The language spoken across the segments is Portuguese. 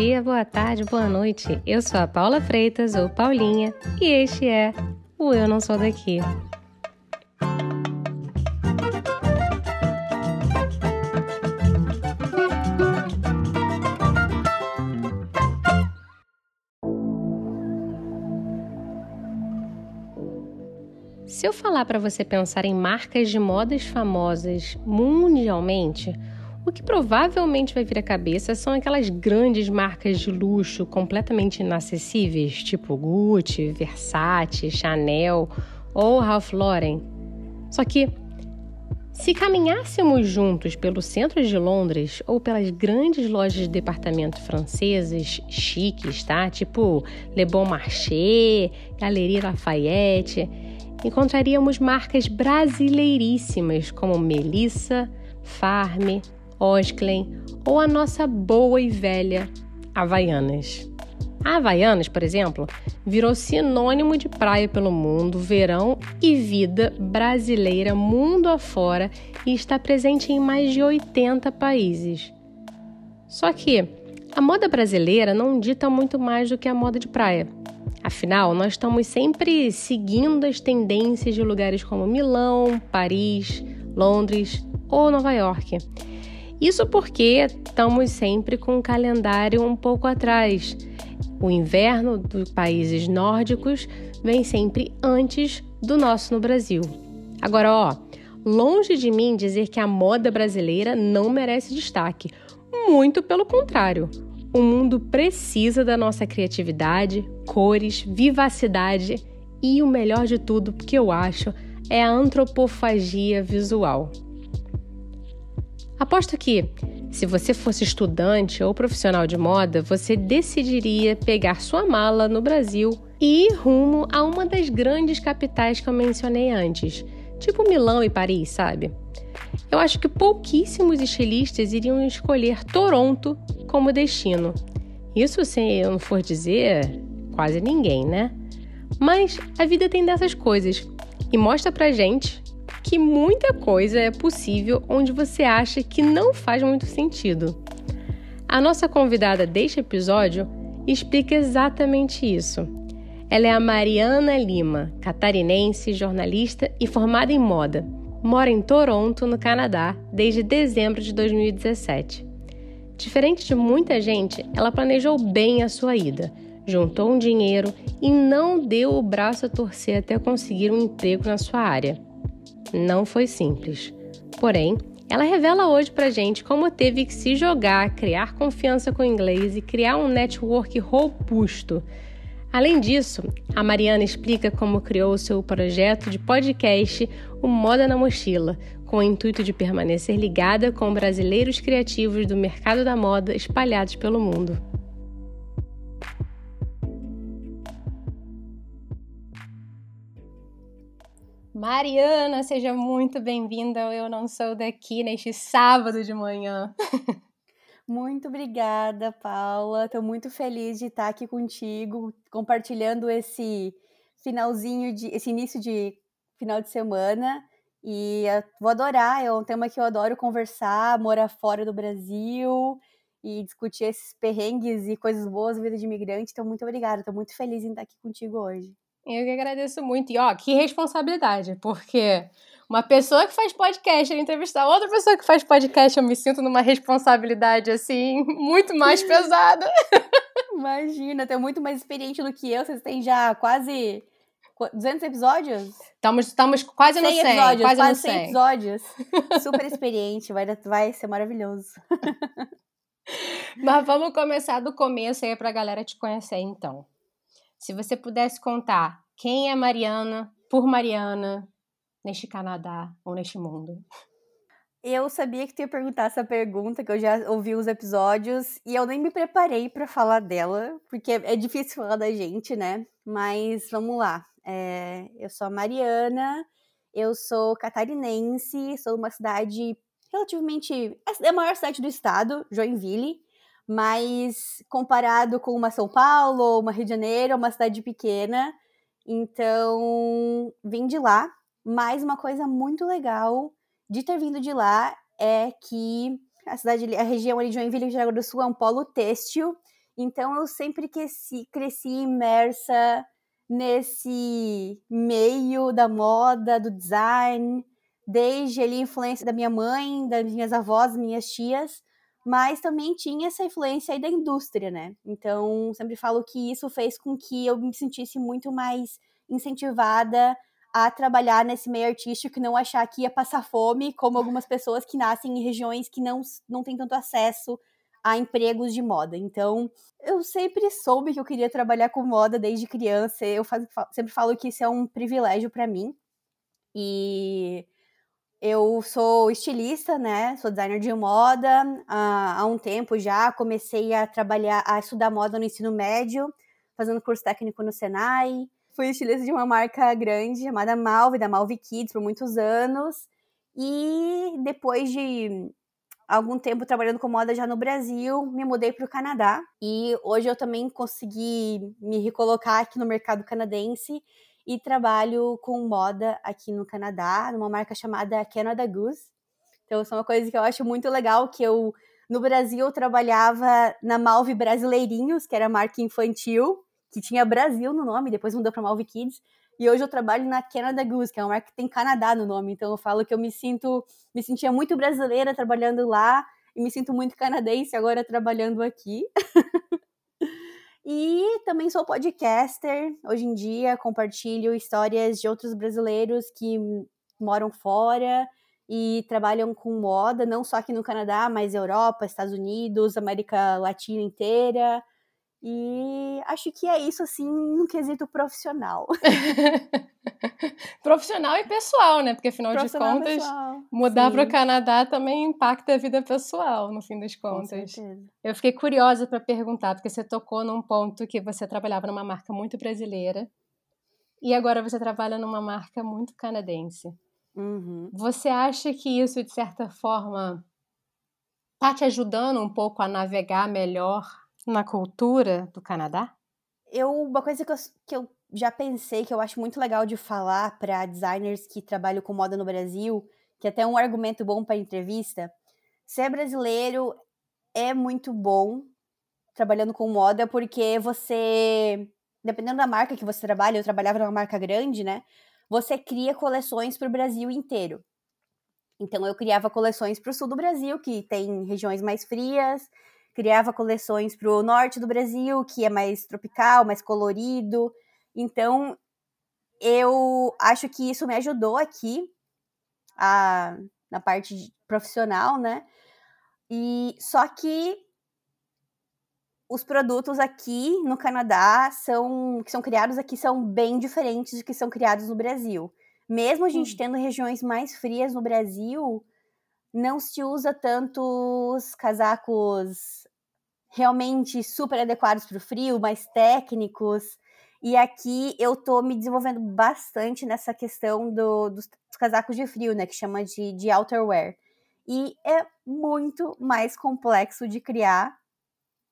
dia, boa tarde, boa noite. Eu sou a Paula Freitas, ou Paulinha, e este é o Eu Não Sou Daqui. Se eu falar para você pensar em marcas de modas famosas mundialmente, o que provavelmente vai vir à cabeça são aquelas grandes marcas de luxo completamente inacessíveis, tipo Gucci, Versace, Chanel ou Ralph Lauren. Só que se caminhássemos juntos pelo centro de Londres ou pelas grandes lojas de departamento francesas chiques, tá? Tipo Le Bon Marché, Galeria Lafayette, encontraríamos marcas brasileiríssimas como Melissa, Farm, Osklen ou a nossa boa e velha Havaianas. A Havaianas, por exemplo, virou sinônimo de praia pelo mundo, verão e vida brasileira mundo afora e está presente em mais de 80 países. Só que a moda brasileira não dita muito mais do que a moda de praia. Afinal, nós estamos sempre seguindo as tendências de lugares como Milão, Paris, Londres ou Nova York. Isso porque estamos sempre com um calendário um pouco atrás. O inverno dos países nórdicos vem sempre antes do nosso no Brasil. Agora, ó, longe de mim dizer que a moda brasileira não merece destaque. Muito pelo contrário. O mundo precisa da nossa criatividade, cores, vivacidade e o melhor de tudo, que eu acho, é a antropofagia visual. Aposto que, se você fosse estudante ou profissional de moda, você decidiria pegar sua mala no Brasil e ir rumo a uma das grandes capitais que eu mencionei antes, tipo Milão e Paris, sabe? Eu acho que pouquíssimos estilistas iriam escolher Toronto como destino. Isso, se eu não for dizer, quase ninguém, né? Mas a vida tem dessas coisas e mostra pra gente que muita coisa é possível onde você acha que não faz muito sentido. A nossa convidada deste episódio explica exatamente isso. Ela é a Mariana Lima, catarinense, jornalista e formada em moda mora em Toronto, no Canadá, desde dezembro de 2017. Diferente de muita gente, ela planejou bem a sua ida, juntou um dinheiro e não deu o braço a torcer até conseguir um emprego na sua área. Não foi simples. Porém, ela revela hoje pra gente como teve que se jogar, criar confiança com o inglês e criar um network robusto Além disso, a Mariana explica como criou o seu projeto de podcast O Moda na Mochila, com o intuito de permanecer ligada com brasileiros criativos do mercado da moda espalhados pelo mundo. Mariana, seja muito bem-vinda ao Eu Não Sou Daqui neste sábado de manhã. Muito obrigada, Paula. Estou muito feliz de estar aqui contigo, compartilhando esse finalzinho de esse início de final de semana. E vou adorar, é um tema que eu adoro conversar, morar fora do Brasil e discutir esses perrengues e coisas boas da vida de imigrante. Então, muito obrigada. Estou muito feliz em estar aqui contigo hoje. Eu que agradeço muito. E ó, que responsabilidade, porque uma pessoa que faz podcast entrevistar outra pessoa que faz podcast, eu me sinto numa responsabilidade assim, muito mais pesada. Imagina, tem muito mais experiente do que eu. Vocês têm já quase 200 episódios? Estamos, estamos quase 100 no 100. Episódios, quase, quase no 100. 100 episódios. Super experiente, vai, vai ser maravilhoso. Mas vamos começar do começo aí pra galera te conhecer, então. Se você pudesse contar quem é Mariana, por Mariana, neste Canadá ou neste mundo? Eu sabia que tu ia perguntar essa pergunta, que eu já ouvi os episódios, e eu nem me preparei para falar dela, porque é difícil falar da gente, né? Mas vamos lá. É, eu sou a Mariana, eu sou catarinense, sou de uma cidade relativamente. É a maior cidade do estado, Joinville, mas comparado com uma São Paulo ou uma Rio de Janeiro, uma cidade pequena. Então, vim de lá, mas uma coisa muito legal de ter vindo de lá é que a cidade, a região ali de Joinville, Rio do Sul, é um polo têxtil. Então eu sempre cresci, cresci imersa nesse meio da moda, do design, desde ali a influência da minha mãe, das minhas avós, minhas tias, mas também tinha essa influência aí da indústria, né? Então, sempre falo que isso fez com que eu me sentisse muito mais incentivada a trabalhar nesse meio artístico e não achar que ia passar fome, como algumas pessoas que nascem em regiões que não, não têm tanto acesso a empregos de moda. Então, eu sempre soube que eu queria trabalhar com moda desde criança. Eu faz, sempre falo que isso é um privilégio para mim. E eu sou estilista, né? Sou designer de moda há, há um tempo já. Comecei a trabalhar, a estudar moda no ensino médio, fazendo curso técnico no Senai. Fui estilista de uma marca grande chamada Malve, da Malve Kids, por muitos anos. E depois de algum tempo trabalhando com moda já no Brasil, me mudei para o Canadá. E hoje eu também consegui me recolocar aqui no mercado canadense e trabalho com moda aqui no Canadá, numa marca chamada Canada Goose. Então, isso é uma coisa que eu acho muito legal, que eu, no Brasil, eu trabalhava na Malve Brasileirinhos, que era a marca infantil, que tinha Brasil no nome, depois mudou para Malve Kids. E hoje eu trabalho na Canada Goose, que é uma marca que tem Canadá no nome. Então eu falo que eu me sinto, me sentia muito brasileira trabalhando lá e me sinto muito canadense agora trabalhando aqui. e também sou podcaster. Hoje em dia compartilho histórias de outros brasileiros que moram fora e trabalham com moda, não só aqui no Canadá, mas Europa, Estados Unidos, América Latina inteira. E acho que é isso, assim, no quesito profissional. profissional e pessoal, né? Porque afinal de contas, mudar para o Canadá também impacta a vida pessoal, no fim das contas. Eu fiquei curiosa para perguntar, porque você tocou num ponto que você trabalhava numa marca muito brasileira e agora você trabalha numa marca muito canadense. Uhum. Você acha que isso, de certa forma, tá te ajudando um pouco a navegar melhor na cultura do Canadá? Eu, uma coisa que eu, que eu já pensei, que eu acho muito legal de falar para designers que trabalham com moda no Brasil, que é até um argumento bom para entrevista, ser brasileiro é muito bom trabalhando com moda, porque você, dependendo da marca que você trabalha, eu trabalhava numa marca grande, né? Você cria coleções para o Brasil inteiro. Então eu criava coleções para o sul do Brasil, que tem regiões mais frias, criava coleções para o norte do Brasil, que é mais tropical, mais colorido. Então, eu acho que isso me ajudou aqui a, na parte profissional, né? E só que os produtos aqui no Canadá são que são criados aqui são bem diferentes do que são criados no Brasil. Mesmo a gente tendo regiões mais frias no Brasil, não se usa tantos casacos realmente super adequados para o frio, mais técnicos. E aqui eu tô me desenvolvendo bastante nessa questão do, dos, casacos de frio, né? Que chama de, de outerwear. E é muito mais complexo de criar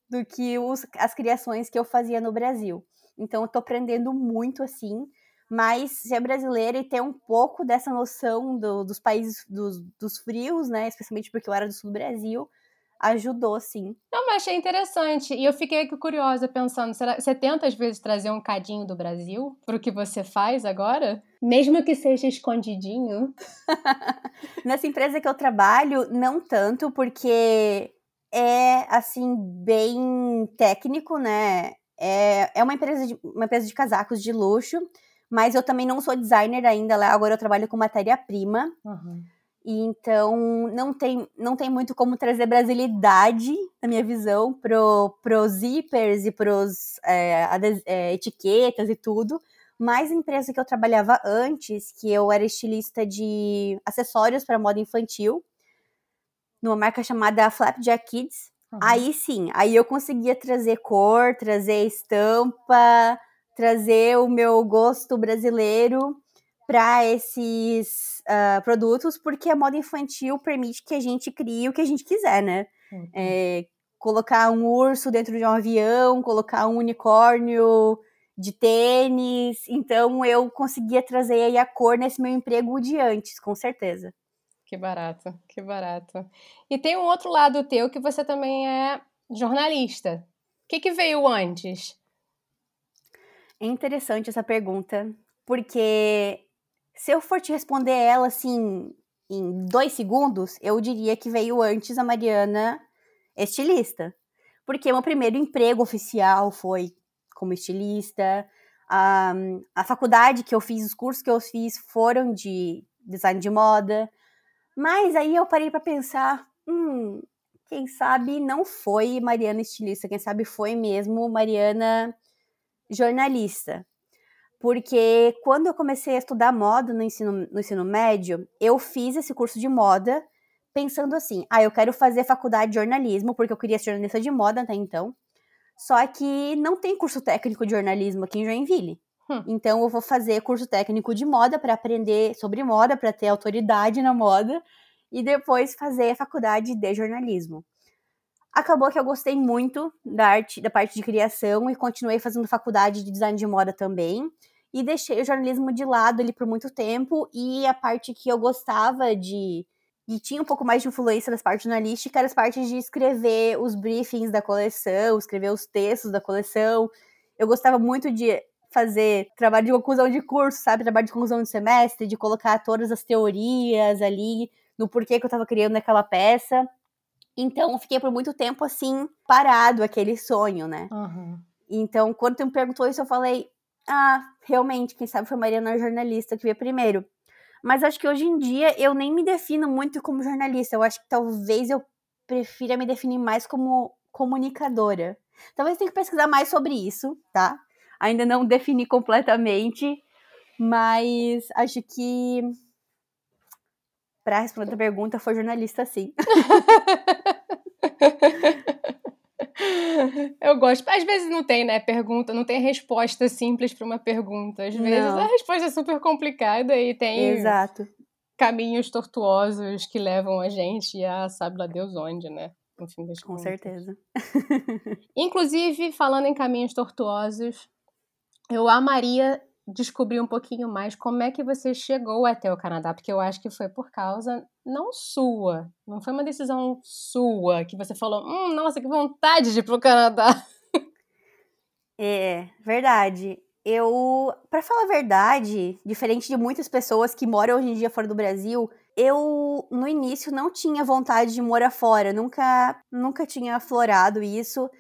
do que os, as criações que eu fazia no Brasil. Então eu tô aprendendo muito assim. Mas ser brasileira e ter um pouco dessa noção do, dos países dos, dos frios, né? Especialmente porque eu era do sul do Brasil, ajudou, sim. Não, mas achei interessante. E eu fiquei curiosa pensando, será, você tenta às vezes trazer um cadinho do Brasil pro que você faz agora? Mesmo que seja escondidinho? Nessa empresa que eu trabalho, não tanto, porque é, assim, bem técnico, né? É, é uma, empresa de, uma empresa de casacos de luxo, mas eu também não sou designer ainda lá, agora eu trabalho com matéria-prima. Uhum. E então não tem, não tem muito como trazer brasilidade, na minha visão, pro, pros zippers e pros é, é, etiquetas e tudo. Mas a empresa que eu trabalhava antes, que eu era estilista de acessórios para moda infantil, numa marca chamada Flapjack Kids, uhum. aí sim, aí eu conseguia trazer cor, trazer estampa, trazer o meu gosto brasileiro para esses uh, produtos, porque a moda infantil permite que a gente crie o que a gente quiser, né? Uhum. É, colocar um urso dentro de um avião, colocar um unicórnio de tênis. Então eu conseguia trazer aí a cor nesse meu emprego de antes, com certeza. Que barato, que barato. E tem um outro lado teu que você também é jornalista. que, que veio antes? É interessante essa pergunta, porque se eu for te responder ela assim em dois segundos, eu diria que veio antes a Mariana estilista. Porque meu primeiro emprego oficial foi como estilista. A, a faculdade que eu fiz, os cursos que eu fiz foram de design de moda. Mas aí eu parei para pensar, hum, quem sabe não foi Mariana estilista, quem sabe foi mesmo Mariana jornalista. Porque quando eu comecei a estudar moda no ensino, no ensino médio, eu fiz esse curso de moda pensando assim: ah, eu quero fazer faculdade de jornalismo, porque eu queria ser jornalista de moda até então. Só que não tem curso técnico de jornalismo aqui em Joinville. Hum. Então eu vou fazer curso técnico de moda para aprender sobre moda, para ter autoridade na moda e depois fazer a faculdade de jornalismo. Acabou que eu gostei muito da arte, da parte de criação e continuei fazendo faculdade de design de moda também. E deixei o jornalismo de lado ali por muito tempo e a parte que eu gostava de e tinha um pouco mais de influência das partes jornalísticas, era as partes de escrever os briefings da coleção, escrever os textos da coleção. Eu gostava muito de fazer trabalho de conclusão de curso, sabe? Trabalho de conclusão de semestre, de colocar todas as teorias ali no porquê que eu estava criando aquela peça. Então, fiquei por muito tempo assim, parado aquele sonho, né? Uhum. Então, quando tu me perguntou isso, eu falei: ah, realmente, quem sabe foi Mariana jornalista que veio primeiro. Mas acho que hoje em dia eu nem me defino muito como jornalista. Eu acho que talvez eu prefira me definir mais como comunicadora. Talvez tenha que pesquisar mais sobre isso, tá? Ainda não defini completamente, mas acho que para responder a pergunta foi jornalista sim. Eu gosto. Às vezes não tem, né, pergunta, não tem resposta simples para uma pergunta. Às vezes não. a resposta é super complicada e tem Exato. caminhos tortuosos que levam a gente a sabe lá Deus onde, né? No fim das Com certeza. Inclusive, falando em caminhos tortuosos, eu amaria descobrir um pouquinho mais como é que você chegou até o Canadá, porque eu acho que foi por causa não sua, não foi uma decisão sua que você falou, hum, nossa, que vontade de ir pro Canadá. É, verdade. Eu, para falar a verdade, diferente de muitas pessoas que moram hoje em dia fora do Brasil, eu no início não tinha vontade de morar fora, nunca nunca tinha aflorado isso.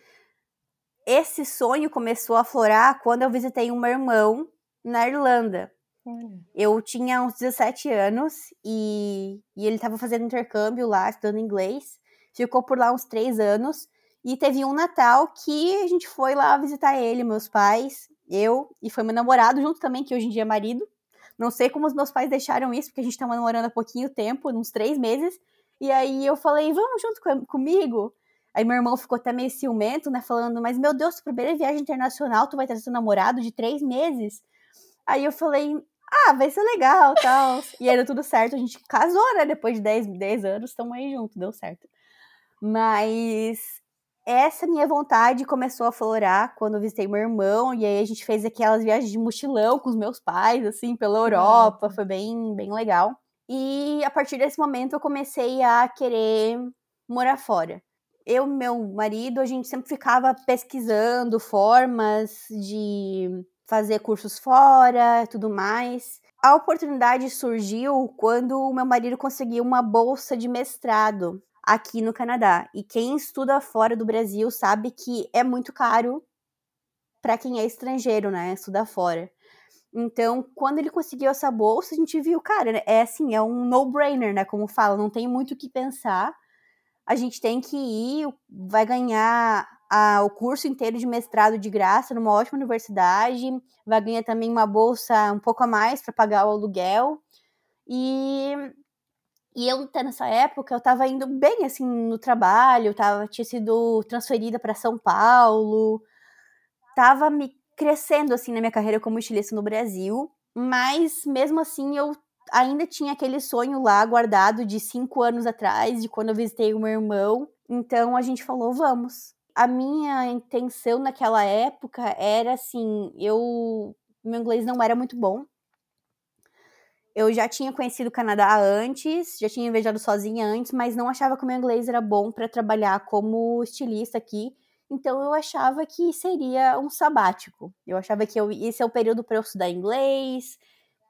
Esse sonho começou a aflorar quando eu visitei um meu irmão na Irlanda. Eu tinha uns 17 anos e, e ele estava fazendo intercâmbio lá, estudando inglês. Ficou por lá uns três anos. E teve um Natal que a gente foi lá visitar ele, meus pais, eu, e foi meu namorado junto também, que hoje em dia é marido. Não sei como os meus pais deixaram isso, porque a gente estava namorando há pouquinho tempo, uns três meses. E aí eu falei, vamos junto com, comigo? Aí meu irmão ficou até meio ciumento, né? Falando, mas meu Deus, primeira viagem internacional, tu vai trazer seu namorado de três meses? Aí eu falei, ah, vai ser legal, tal. e aí deu tudo certo, a gente casou, né? Depois de 10, 10 anos, estamos aí junto, deu certo. Mas essa minha vontade começou a florar quando eu visitei meu irmão, e aí a gente fez aquelas viagens de mochilão com os meus pais, assim, pela Europa, foi bem, bem legal. E a partir desse momento eu comecei a querer morar fora. Eu e meu marido, a gente sempre ficava pesquisando formas de fazer cursos fora, tudo mais. A oportunidade surgiu quando o meu marido conseguiu uma bolsa de mestrado aqui no Canadá. E quem estuda fora do Brasil sabe que é muito caro para quem é estrangeiro, né? Estudar fora. Então, quando ele conseguiu essa bolsa, a gente viu, cara, é assim, é um no-brainer, né? Como fala, não tem muito o que pensar. A gente tem que ir, vai ganhar a, o curso inteiro de mestrado de graça numa ótima universidade, vai ganhar também uma bolsa um pouco a mais para pagar o aluguel. E, e eu, até nessa época, eu estava indo bem assim no trabalho, tava, tinha sido transferida para São Paulo, estava me crescendo assim na minha carreira como estilista no Brasil, mas mesmo assim eu ainda tinha aquele sonho lá guardado de cinco anos atrás, de quando eu visitei o meu irmão. Então a gente falou, vamos a minha intenção naquela época era assim, eu meu inglês não era muito bom. Eu já tinha conhecido o Canadá antes, já tinha viajado sozinha antes, mas não achava que o meu inglês era bom para trabalhar como estilista aqui. Então eu achava que seria um sabático. Eu achava que eu, esse é o período para eu estudar inglês,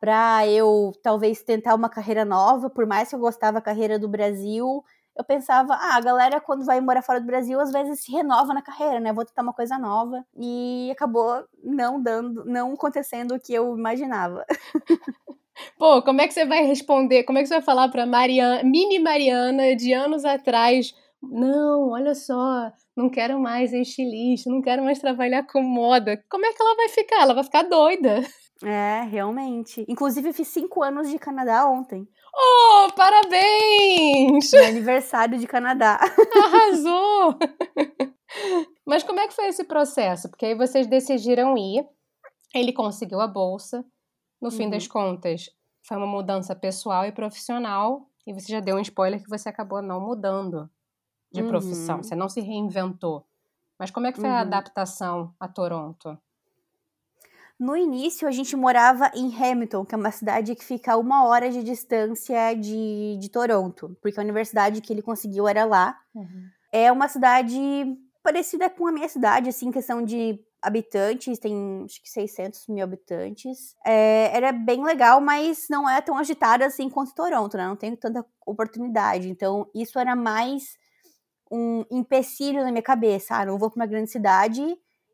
para eu talvez tentar uma carreira nova, por mais que eu gostava da carreira do Brasil, eu pensava, ah, a galera quando vai morar fora do Brasil às vezes se renova na carreira, né? Vou tentar uma coisa nova e acabou não dando, não acontecendo o que eu imaginava. Pô, como é que você vai responder? Como é que você vai falar para Mariana, mini Mariana de anos atrás? Não, olha só, não quero mais ser estilista, não quero mais trabalhar com moda. Como é que ela vai ficar? Ela vai ficar doida. É, realmente. Inclusive, fiz cinco anos de Canadá ontem. Oh, parabéns! Meu aniversário de Canadá. Arrasou! Mas como é que foi esse processo? Porque aí vocês decidiram ir, ele conseguiu a bolsa, no fim uhum. das contas, foi uma mudança pessoal e profissional, e você já deu um spoiler que você acabou não mudando de uhum. profissão, você não se reinventou. Mas como é que foi uhum. a adaptação a Toronto? No início, a gente morava em Hamilton, que é uma cidade que fica a uma hora de distância de, de Toronto, porque a universidade que ele conseguiu era lá. Uhum. É uma cidade parecida com a minha cidade, assim, questão de habitantes, tem acho que 600 mil habitantes. É, era bem legal, mas não é tão agitada assim quanto Toronto, né? Não tem tanta oportunidade. Então, isso era mais um empecilho na minha cabeça. Ah, não vou para uma grande cidade.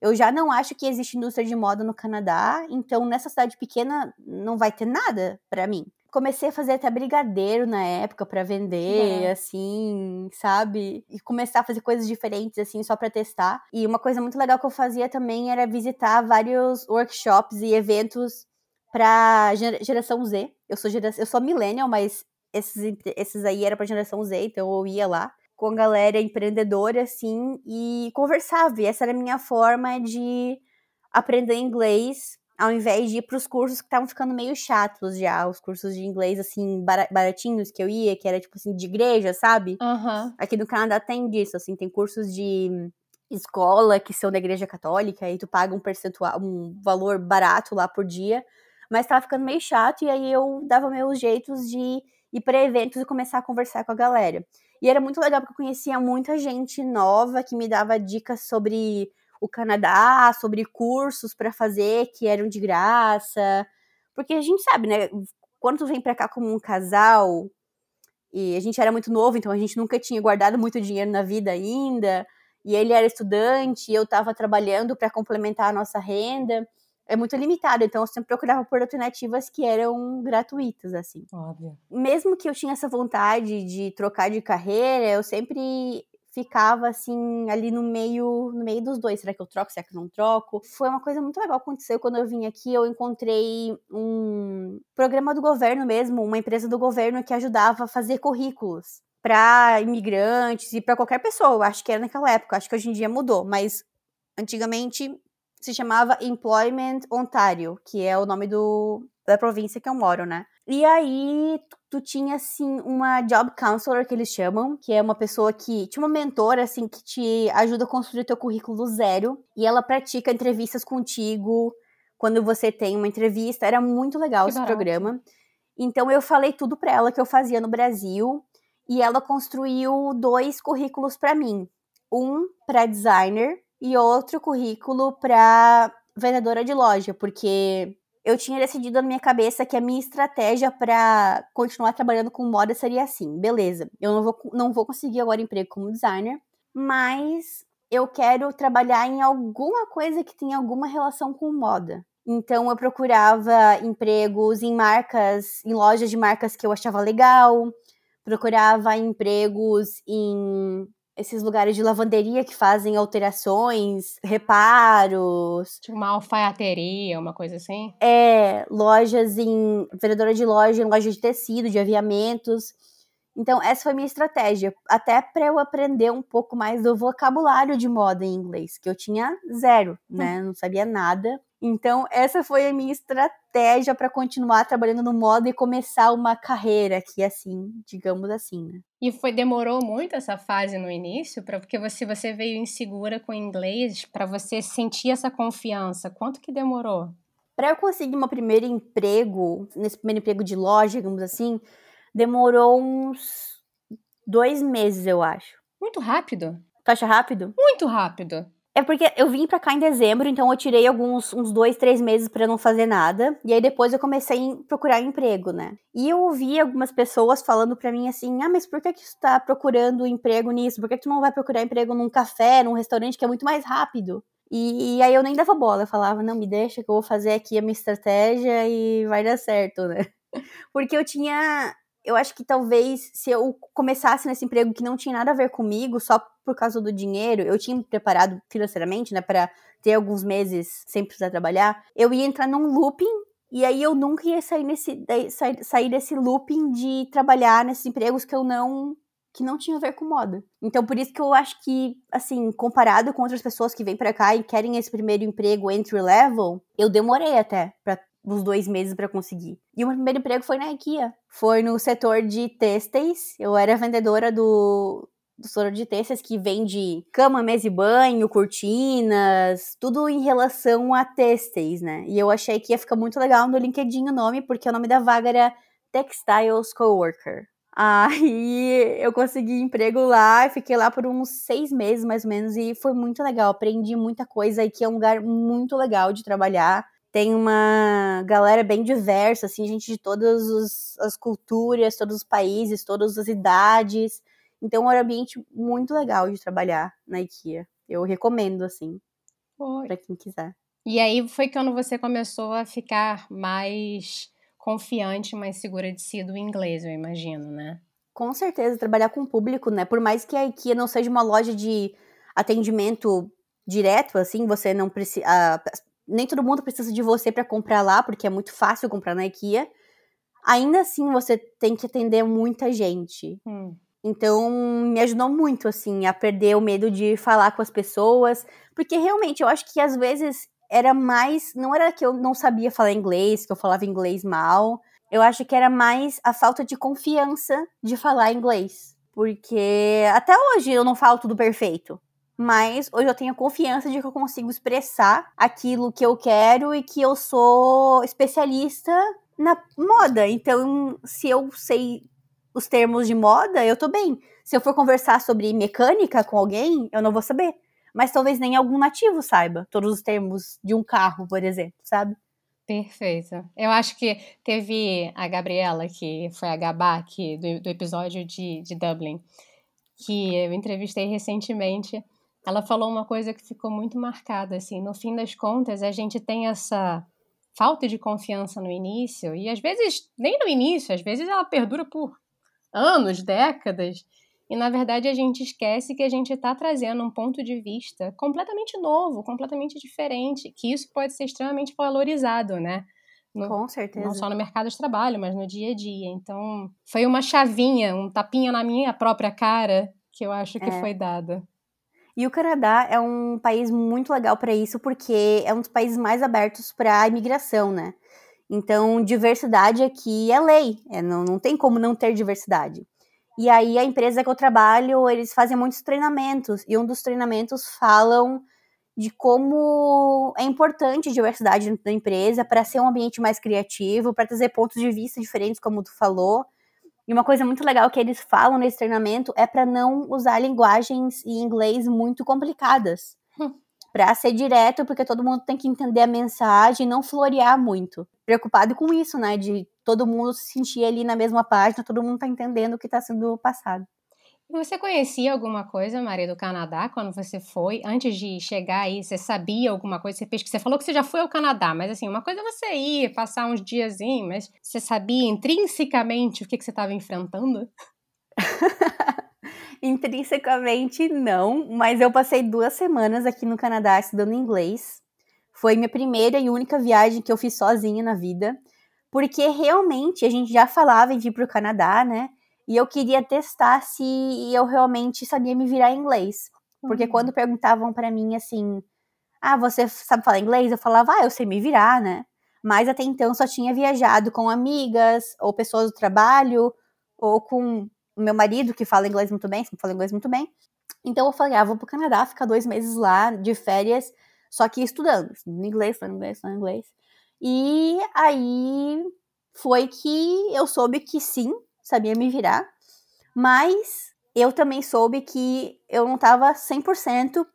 Eu já não acho que existe indústria de moda no Canadá, então nessa cidade pequena não vai ter nada para mim comecei a fazer até brigadeiro na época para vender, é. assim, sabe? E começar a fazer coisas diferentes, assim, só para testar. E uma coisa muito legal que eu fazia também era visitar vários workshops e eventos para geração Z. Eu sou geração, eu sou millennial, mas esses, esses aí era para geração Z, então eu ia lá com a galera empreendedora, assim, e conversava. E essa era a minha forma de aprender inglês ao invés de ir para os cursos que estavam ficando meio chatos já, os cursos de inglês, assim, baratinhos que eu ia, que era, tipo assim, de igreja, sabe? Uhum. Aqui no Canadá tem disso, assim, tem cursos de escola que são da igreja católica, e tu paga um percentual, um valor barato lá por dia, mas tava ficando meio chato, e aí eu dava meus jeitos de ir para eventos e começar a conversar com a galera. E era muito legal, porque eu conhecia muita gente nova que me dava dicas sobre o Canadá, sobre cursos para fazer que eram de graça. Porque a gente sabe, né? Quando tu vem para cá como um casal, e a gente era muito novo, então a gente nunca tinha guardado muito dinheiro na vida ainda, e ele era estudante, e eu estava trabalhando para complementar a nossa renda. É muito limitado, então eu sempre procurava por alternativas que eram gratuitas, assim. Óbvio. Mesmo que eu tinha essa vontade de trocar de carreira, eu sempre ficava assim ali no meio no meio dos dois será que eu troco será que eu não troco foi uma coisa muito legal que aconteceu quando eu vim aqui eu encontrei um programa do governo mesmo uma empresa do governo que ajudava a fazer currículos para imigrantes e para qualquer pessoa acho que era naquela época acho que hoje em dia mudou mas antigamente se chamava Employment Ontario que é o nome do da província que eu moro né e aí, tu, tinha, assim, uma job counselor, que eles chamam, que é uma pessoa que, tinha uma mentora, assim, que te ajuda a construir teu currículo zero, e ela pratica entrevistas contigo quando você tem uma entrevista. Era muito legal que esse barato. programa. Então, eu falei tudo pra ela que eu fazia no Brasil, e ela construiu dois currículos para mim. Um para designer e outro currículo para vendedora de loja, porque eu tinha decidido na minha cabeça que a minha estratégia para continuar trabalhando com moda seria assim: beleza, eu não vou, não vou conseguir agora emprego como designer, mas eu quero trabalhar em alguma coisa que tenha alguma relação com moda. Então eu procurava empregos em marcas, em lojas de marcas que eu achava legal, procurava empregos em esses lugares de lavanderia que fazem alterações, reparos. Tipo uma alfaiateria, uma coisa assim? É, lojas em. vendedora de loja em loja de tecido, de aviamentos. Então, essa foi a minha estratégia, até para eu aprender um pouco mais do vocabulário de moda em inglês, que eu tinha zero, né? Não sabia nada. Então, essa foi a minha estratégia para continuar trabalhando no moda e começar uma carreira aqui, assim, digamos assim, né? E foi demorou muito essa fase no início, para porque você você veio insegura com o inglês, para você sentir essa confiança. Quanto que demorou? Para eu conseguir meu primeiro emprego, nesse primeiro emprego de loja, digamos assim, demorou uns dois meses, eu acho. Muito rápido. Tu acha rápido? Muito rápido. É porque eu vim pra cá em dezembro, então eu tirei alguns uns dois, três meses para não fazer nada. E aí depois eu comecei a procurar emprego, né? E eu ouvi algumas pessoas falando para mim assim: ah, mas por que, que você tá procurando emprego nisso? Por que, que tu não vai procurar emprego num café, num restaurante que é muito mais rápido? E, e, aí eu nem dava bola, eu falava, não, me deixa que eu vou fazer aqui a minha estratégia e vai dar certo, né? Porque eu tinha. Eu acho que talvez se eu começasse nesse emprego que não tinha nada a ver comigo, só por causa do dinheiro, eu tinha me preparado financeiramente, né, para ter alguns meses sem precisar trabalhar, eu ia entrar num looping e aí eu nunca ia sair, nesse, sair, sair desse looping de trabalhar nesses empregos que eu não que não tinha a ver com moda. Então, por isso que eu acho que, assim, comparado com outras pessoas que vêm para cá e querem esse primeiro emprego entry level, eu demorei até para uns dois meses para conseguir. E o meu primeiro emprego foi na IKEA. Foi no setor de têxteis. Eu era vendedora do, do setor de têxteis que vende cama, mesa e banho, cortinas, tudo em relação a têxteis, né? E eu achei que ia ficar muito legal no LinkedIn o nome, porque o nome da vaga era Textiles Coworker. Aí eu consegui emprego lá, fiquei lá por uns seis meses mais ou menos, e foi muito legal. Aprendi muita coisa e que é um lugar muito legal de trabalhar. Tem uma galera bem diversa, assim, gente de todas os, as culturas, todos os países, todas as idades. Então é um ambiente muito legal de trabalhar na IKEA. Eu recomendo, assim, para quem quiser. E aí foi quando você começou a ficar mais confiante, mais segura de si do inglês, eu imagino, né? Com certeza, trabalhar com o público, né? Por mais que a IKEA não seja uma loja de atendimento direto, assim, você não precisa. Nem todo mundo precisa de você para comprar lá, porque é muito fácil comprar na IKEA. Ainda assim, você tem que atender muita gente. Hum. Então, me ajudou muito, assim, a perder o medo de falar com as pessoas. Porque realmente, eu acho que às vezes era mais. Não era que eu não sabia falar inglês, que eu falava inglês mal. Eu acho que era mais a falta de confiança de falar inglês. Porque até hoje eu não falo tudo perfeito. Mas hoje eu tenho confiança de que eu consigo expressar aquilo que eu quero e que eu sou especialista na moda. Então, se eu sei os termos de moda, eu tô bem. Se eu for conversar sobre mecânica com alguém, eu não vou saber mas talvez nem algum nativo saiba todos os termos de um carro, por exemplo, sabe? Perfeito. Eu acho que teve a Gabriela, que foi a Gabá que, do, do episódio de, de Dublin, que eu entrevistei recentemente. Ela falou uma coisa que ficou muito marcada, assim, no fim das contas, a gente tem essa falta de confiança no início, e às vezes, nem no início, às vezes ela perdura por anos, décadas, e na verdade a gente esquece que a gente está trazendo um ponto de vista completamente novo, completamente diferente, que isso pode ser extremamente valorizado, né? No, Com certeza. Não só no mercado de trabalho, mas no dia a dia. Então, foi uma chavinha, um tapinha na minha própria cara que eu acho que é. foi dada. E o Canadá é um país muito legal para isso, porque é um dos países mais abertos para a imigração, né? Então, diversidade aqui é lei, é, não, não tem como não ter diversidade. E aí a empresa que eu trabalho, eles fazem muitos treinamentos, e um dos treinamentos falam de como é importante a diversidade dentro da empresa para ser um ambiente mais criativo, para trazer pontos de vista diferentes, como tu falou. E uma coisa muito legal que eles falam nesse treinamento é para não usar linguagens em inglês muito complicadas. Hum. Para ser direto, porque todo mundo tem que entender a mensagem e não florear muito. Preocupado com isso, né? De todo mundo se sentir ali na mesma página, todo mundo tá entendendo o que está sendo passado. Você conhecia alguma coisa, Maria, do Canadá, quando você foi? Antes de chegar aí, você sabia alguma coisa? Você, pesquisa, você falou que você já foi ao Canadá, mas assim, uma coisa é você ir, passar uns diazinhos, mas você sabia intrinsecamente o que, que você estava enfrentando? intrinsecamente não, mas eu passei duas semanas aqui no Canadá estudando inglês. Foi minha primeira e única viagem que eu fiz sozinha na vida porque realmente a gente já falava em vir para o Canadá, né? E eu queria testar se eu realmente sabia me virar em inglês. Porque uhum. quando perguntavam para mim assim, ah, você sabe falar inglês? Eu falava, ah, eu sei me virar, né? Mas até então só tinha viajado com amigas, ou pessoas do trabalho, ou com o meu marido, que fala inglês muito bem, sempre fala inglês muito bem. Então eu falei, ah, vou pro Canadá, ficar dois meses lá, de férias, só que estudando, no inglês, falando inglês, falando inglês. E aí foi que eu soube que sim, sabia me virar, mas eu também soube que eu não estava 100%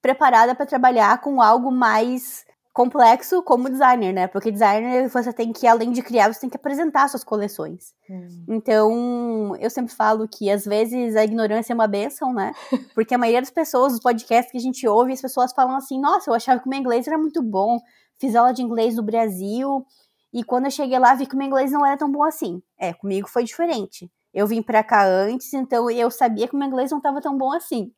preparada para trabalhar com algo mais complexo como designer, né? Porque designer você tem que, além de criar, você tem que apresentar suas coleções. Hum. Então, eu sempre falo que às vezes a ignorância é uma benção, né? Porque a maioria das pessoas, os podcasts que a gente ouve, as pessoas falam assim: nossa, eu achava que o meu inglês era muito bom, fiz aula de inglês no Brasil, e quando eu cheguei lá, vi que o meu inglês não era tão bom assim. É, comigo foi diferente. Eu vim para cá antes, então eu sabia que o meu inglês não estava tão bom assim.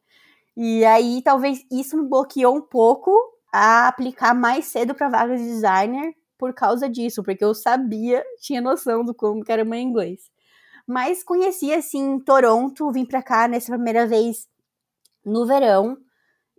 E aí, talvez isso me bloqueou um pouco a aplicar mais cedo para vagas de designer por causa disso, porque eu sabia, tinha noção do como que era meu inglês. Mas conheci assim Toronto, vim para cá nessa primeira vez no verão.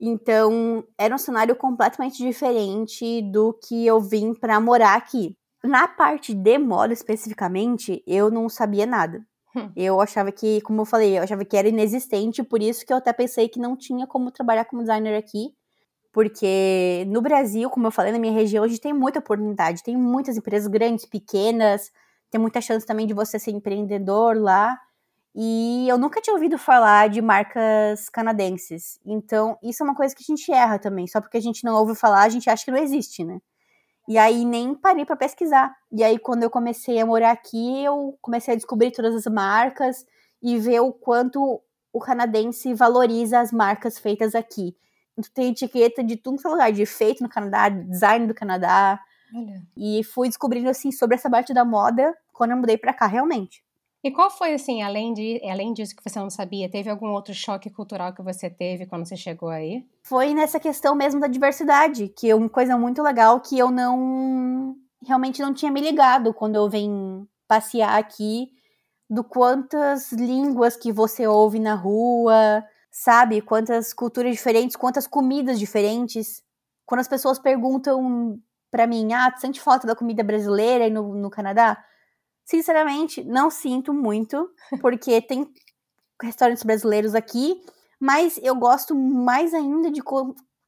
Então, era um cenário completamente diferente do que eu vim para morar aqui. Na parte de moda especificamente, eu não sabia nada. Hum. Eu achava que, como eu falei, eu achava que era inexistente, por isso que eu até pensei que não tinha como trabalhar como designer aqui. Porque no Brasil, como eu falei, na minha região, a gente tem muita oportunidade. Tem muitas empresas grandes, pequenas, tem muita chance também de você ser empreendedor lá. E eu nunca tinha ouvido falar de marcas canadenses. Então, isso é uma coisa que a gente erra também. Só porque a gente não ouve falar, a gente acha que não existe, né? E aí nem parei para pesquisar. E aí, quando eu comecei a morar aqui, eu comecei a descobrir todas as marcas e ver o quanto o canadense valoriza as marcas feitas aqui tem etiqueta de tudo que é lugar, de feito no Canadá, design do Canadá. Olha. E fui descobrindo, assim, sobre essa parte da moda quando eu mudei para cá, realmente. E qual foi, assim, além, de, além disso que você não sabia, teve algum outro choque cultural que você teve quando você chegou aí? Foi nessa questão mesmo da diversidade, que é uma coisa muito legal que eu não. realmente não tinha me ligado quando eu venho passear aqui, do quantas línguas que você ouve na rua, sabe? Quantas culturas diferentes, quantas comidas diferentes. Quando as pessoas perguntam para mim, ah, tu sente falta da comida brasileira aí no, no Canadá? Sinceramente, não sinto muito, porque tem restaurantes brasileiros aqui, mas eu gosto mais ainda de,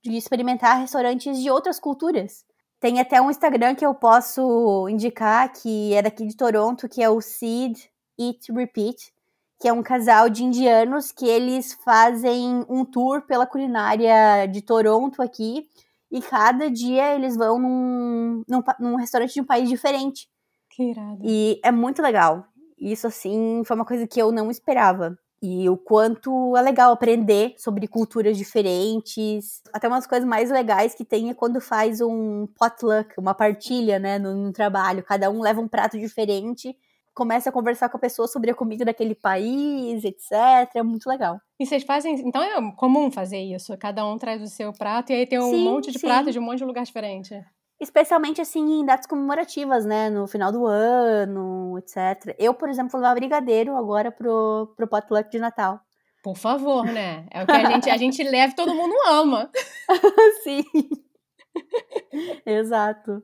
de experimentar restaurantes de outras culturas. Tem até um Instagram que eu posso indicar, que é daqui de Toronto, que é o Seed Eat Repeat, que é um casal de indianos que eles fazem um tour pela culinária de Toronto aqui. E cada dia eles vão num, num, num restaurante de um país diferente. Que irado. E é muito legal. Isso, assim, foi uma coisa que eu não esperava. E o quanto é legal aprender sobre culturas diferentes. Até umas coisas mais legais que tem é quando faz um potluck, uma partilha, né, no, no trabalho. Cada um leva um prato diferente começa a conversar com a pessoa sobre a comida daquele país, etc. É muito legal. E vocês fazem. Então é comum fazer isso? Cada um traz o seu prato e aí tem um sim, monte de sim. pratos de um monte de lugar diferente. Especialmente assim em datas comemorativas, né? No final do ano, etc. Eu, por exemplo, vou levar brigadeiro agora pro, pro potluck de Natal. Por favor, né? É o que a gente, a gente leva e todo mundo ama. sim. Exato.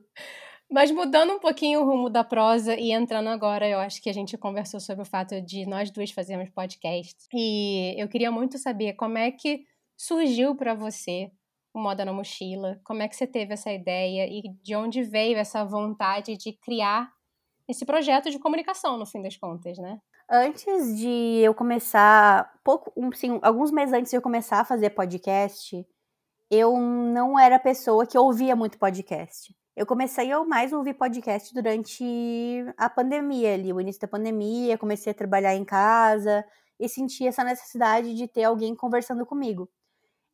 Mas mudando um pouquinho o rumo da prosa e entrando agora, eu acho que a gente conversou sobre o fato de nós duas fazermos podcast. E eu queria muito saber como é que surgiu para você o Moda na Mochila, como é que você teve essa ideia e de onde veio essa vontade de criar esse projeto de comunicação, no fim das contas, né? Antes de eu começar, pouco, assim, alguns meses antes de eu começar a fazer podcast, eu não era pessoa que ouvia muito podcast eu comecei a mais ouvir podcast durante a pandemia ali, o início da pandemia, comecei a trabalhar em casa e senti essa necessidade de ter alguém conversando comigo.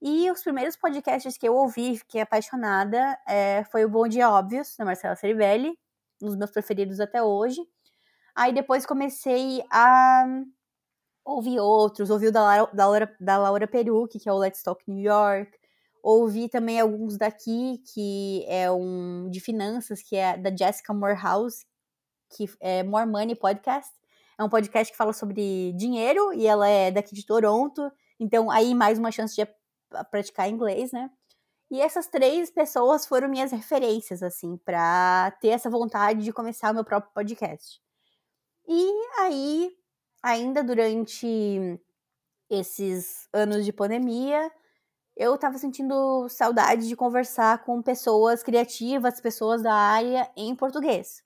E os primeiros podcasts que eu ouvi, fiquei apaixonada, é, foi o Bom Dia Óbvios, da Marcela Ceribelli, um dos meus preferidos até hoje. Aí depois comecei a ouvir outros, ouvi o da Laura, da Laura, da Laura que é o Let's Talk New York, Ouvi também alguns daqui, que é um de finanças, que é da Jessica Morehouse, que é More Money Podcast. É um podcast que fala sobre dinheiro e ela é daqui de Toronto. Então, aí mais uma chance de praticar inglês, né? E essas três pessoas foram minhas referências, assim, para ter essa vontade de começar o meu próprio podcast. E aí, ainda durante esses anos de pandemia, eu estava sentindo saudade de conversar com pessoas criativas, pessoas da área em português.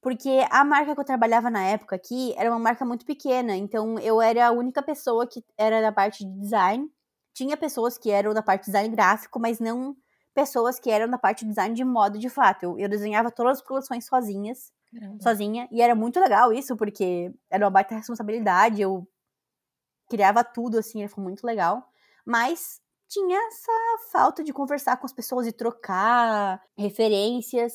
Porque a marca que eu trabalhava na época aqui era uma marca muito pequena, então eu era a única pessoa que era da parte de design. Tinha pessoas que eram da parte de design gráfico, mas não pessoas que eram da parte de design de moda de fato. Eu, eu desenhava todas as coleções sozinhas, Caramba. sozinha, e era muito legal isso, porque era uma baita responsabilidade, eu criava tudo assim, foi muito legal. Mas tinha essa falta de conversar com as pessoas e trocar referências.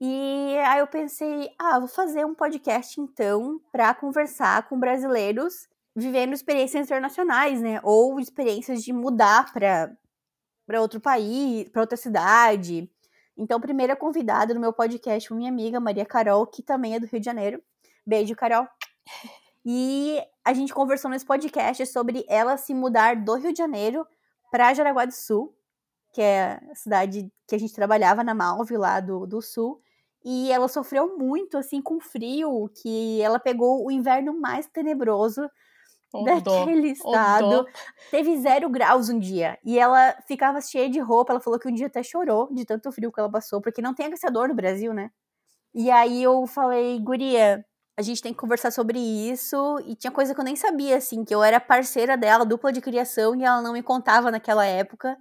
E aí eu pensei, ah, vou fazer um podcast então para conversar com brasileiros vivendo experiências internacionais, né? Ou experiências de mudar para para outro país, para outra cidade. Então, primeira convidada no meu podcast foi minha amiga Maria Carol, que também é do Rio de Janeiro. Beijo, Carol. E a gente conversou nesse podcast sobre ela se mudar do Rio de Janeiro para Jaraguá do Sul, que é a cidade que a gente trabalhava na Malve lá do, do Sul. E ela sofreu muito, assim, com frio, que ela pegou o inverno mais tenebroso daquele estado. Teve zero graus um dia. E ela ficava cheia de roupa. Ela falou que um dia até chorou de tanto frio que ela passou, porque não tem aquecedor no Brasil, né? E aí eu falei, Guria, a gente tem que conversar sobre isso. E tinha coisa que eu nem sabia, assim, que eu era parceira dela, dupla de criação, e ela não me contava naquela época.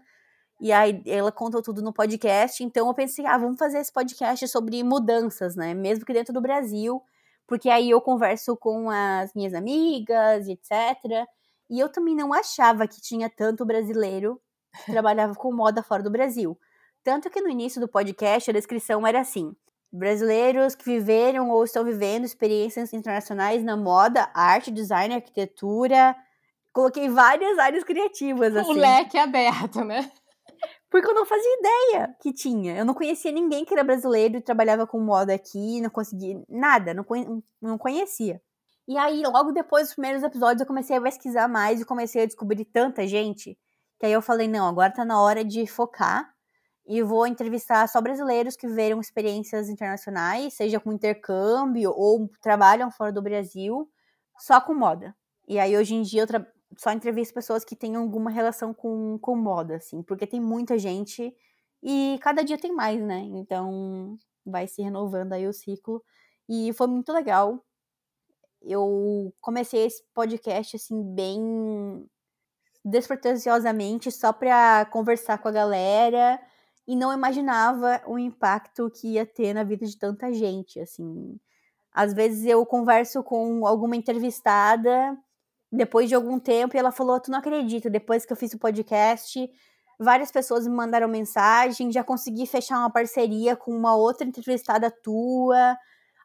E aí ela contou tudo no podcast, então eu pensei, ah, vamos fazer esse podcast sobre mudanças, né? Mesmo que dentro do Brasil, porque aí eu converso com as minhas amigas, etc. E eu também não achava que tinha tanto brasileiro que trabalhava com moda fora do Brasil. Tanto que no início do podcast a descrição era assim: brasileiros que viveram ou estão vivendo experiências internacionais na moda, arte, design, arquitetura. Coloquei várias áreas criativas. Assim. O leque aberto, né? Porque eu não fazia ideia que tinha. Eu não conhecia ninguém que era brasileiro e trabalhava com moda aqui, não conseguia nada, não, não conhecia. E aí, logo depois dos primeiros episódios, eu comecei a pesquisar mais e comecei a descobrir tanta gente que aí eu falei: não, agora tá na hora de focar e vou entrevistar só brasileiros que viveram experiências internacionais, seja com intercâmbio ou trabalham fora do Brasil, só com moda. E aí, hoje em dia, eu só entrevisto pessoas que têm alguma relação com, com moda, assim, porque tem muita gente e cada dia tem mais, né? Então vai se renovando aí o ciclo. E foi muito legal. Eu comecei esse podcast, assim, bem despretensiosamente, só pra conversar com a galera e não imaginava o impacto que ia ter na vida de tanta gente, assim. Às vezes eu converso com alguma entrevistada depois de algum tempo, e ela falou: Tu não acredita, depois que eu fiz o podcast, várias pessoas me mandaram mensagem, já consegui fechar uma parceria com uma outra entrevistada tua.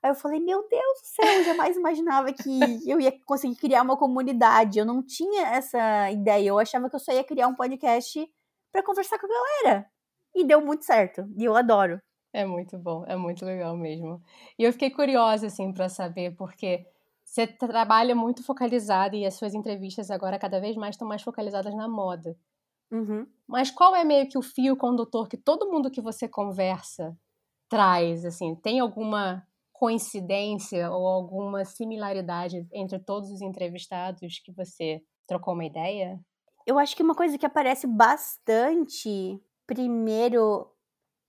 Aí eu falei: Meu Deus do céu, eu jamais imaginava que eu ia conseguir criar uma comunidade. Eu não tinha essa ideia, eu achava que eu só ia criar um podcast para conversar com a galera. E deu muito certo, e eu adoro. É muito bom, é muito legal mesmo. E eu fiquei curiosa, assim, para saber, porque você trabalha muito focalizado e as suas entrevistas agora cada vez mais estão mais focalizadas na moda. Uhum. Mas qual é meio que o fio condutor que todo mundo que você conversa traz? Assim, tem alguma coincidência ou alguma similaridade entre todos os entrevistados que você trocou uma ideia? Eu acho que uma coisa que aparece bastante, primeiro,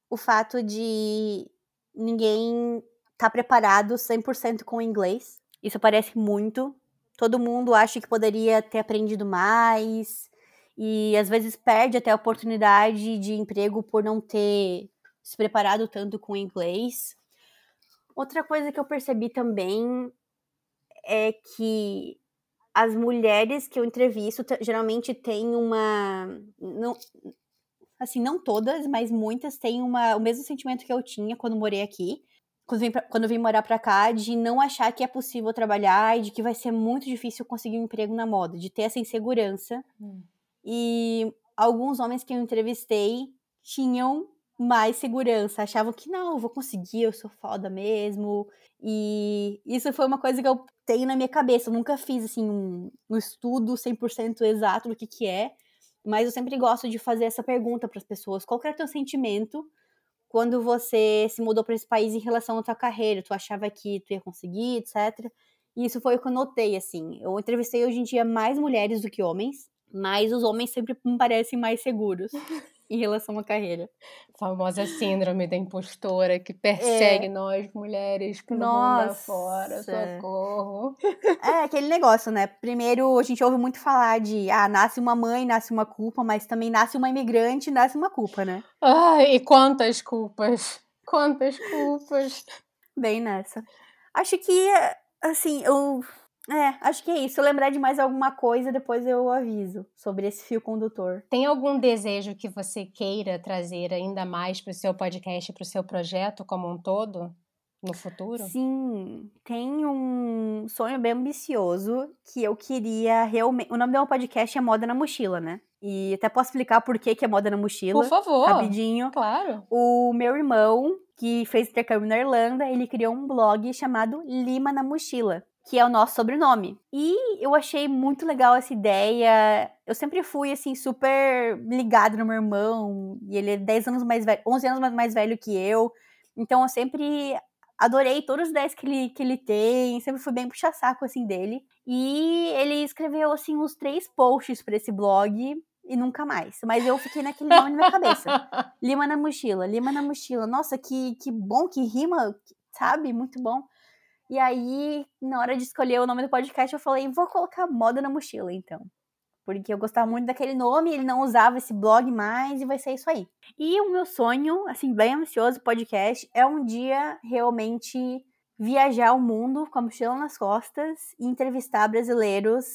o fato de ninguém estar tá preparado 100% com o inglês. Isso aparece muito. Todo mundo acha que poderia ter aprendido mais e às vezes perde até a oportunidade de emprego por não ter se preparado tanto com o inglês. Outra coisa que eu percebi também é que as mulheres que eu entrevisto geralmente têm uma. Não, assim, não todas, mas muitas têm uma, o mesmo sentimento que eu tinha quando morei aqui, quando, vim pra, quando vim morar pra cá, de não achar que é possível trabalhar e de que vai ser muito difícil conseguir um emprego na moda, de ter essa insegurança. Hum. E alguns homens que eu entrevistei tinham mais segurança, achavam que não, eu vou conseguir, eu sou foda mesmo. E isso foi uma coisa que eu tenho na minha cabeça. Eu nunca fiz assim um, um estudo 100% exato do que que é, mas eu sempre gosto de fazer essa pergunta para as pessoas: qual é o teu sentimento quando você se mudou para esse país em relação à tua carreira? Tu achava que tu ia conseguir, etc. E isso foi o que eu notei, assim. Eu entrevistei hoje em dia mais mulheres do que homens, mas os homens sempre me parecem mais seguros. em relação à carreira. Famosa síndrome da impostora que persegue é. nós mulheres pelo Nossa. mundo afora, socorro. É aquele negócio, né? Primeiro a gente ouve muito falar de ah, nasce uma mãe, nasce uma culpa, mas também nasce uma imigrante, nasce uma culpa, né? Ai, e quantas culpas? Quantas culpas? Bem nessa. Acho que, assim, eu é, acho que é isso. Se eu lembrar de mais alguma coisa, depois eu aviso sobre esse fio condutor. Tem algum desejo que você queira trazer ainda mais para o seu podcast, para o seu projeto como um todo? No futuro? Sim, tem um sonho bem ambicioso que eu queria realmente. O nome do meu podcast é Moda na Mochila, né? E até posso explicar por que, que é Moda na Mochila. Por favor. Rapidinho. Claro. O meu irmão, que fez intercâmbio na Irlanda, ele criou um blog chamado Lima na Mochila que é o nosso sobrenome. E eu achei muito legal essa ideia. Eu sempre fui, assim, super ligada no meu irmão. E ele é 10 anos mais velho, 11 anos mais velho que eu. Então eu sempre adorei todos os 10 que ele, que ele tem. Sempre fui bem puxa-saco, assim, dele. E ele escreveu, assim, uns três posts para esse blog e nunca mais. Mas eu fiquei naquele nome na minha cabeça. Lima na mochila, Lima na mochila. Nossa, que, que bom, que rima, sabe? Muito bom. E aí, na hora de escolher o nome do podcast, eu falei, vou colocar moda na mochila, então. Porque eu gostava muito daquele nome, ele não usava esse blog mais e vai ser isso aí. E o meu sonho, assim, bem ambicioso podcast, é um dia realmente viajar o mundo com a mochila nas costas e entrevistar brasileiros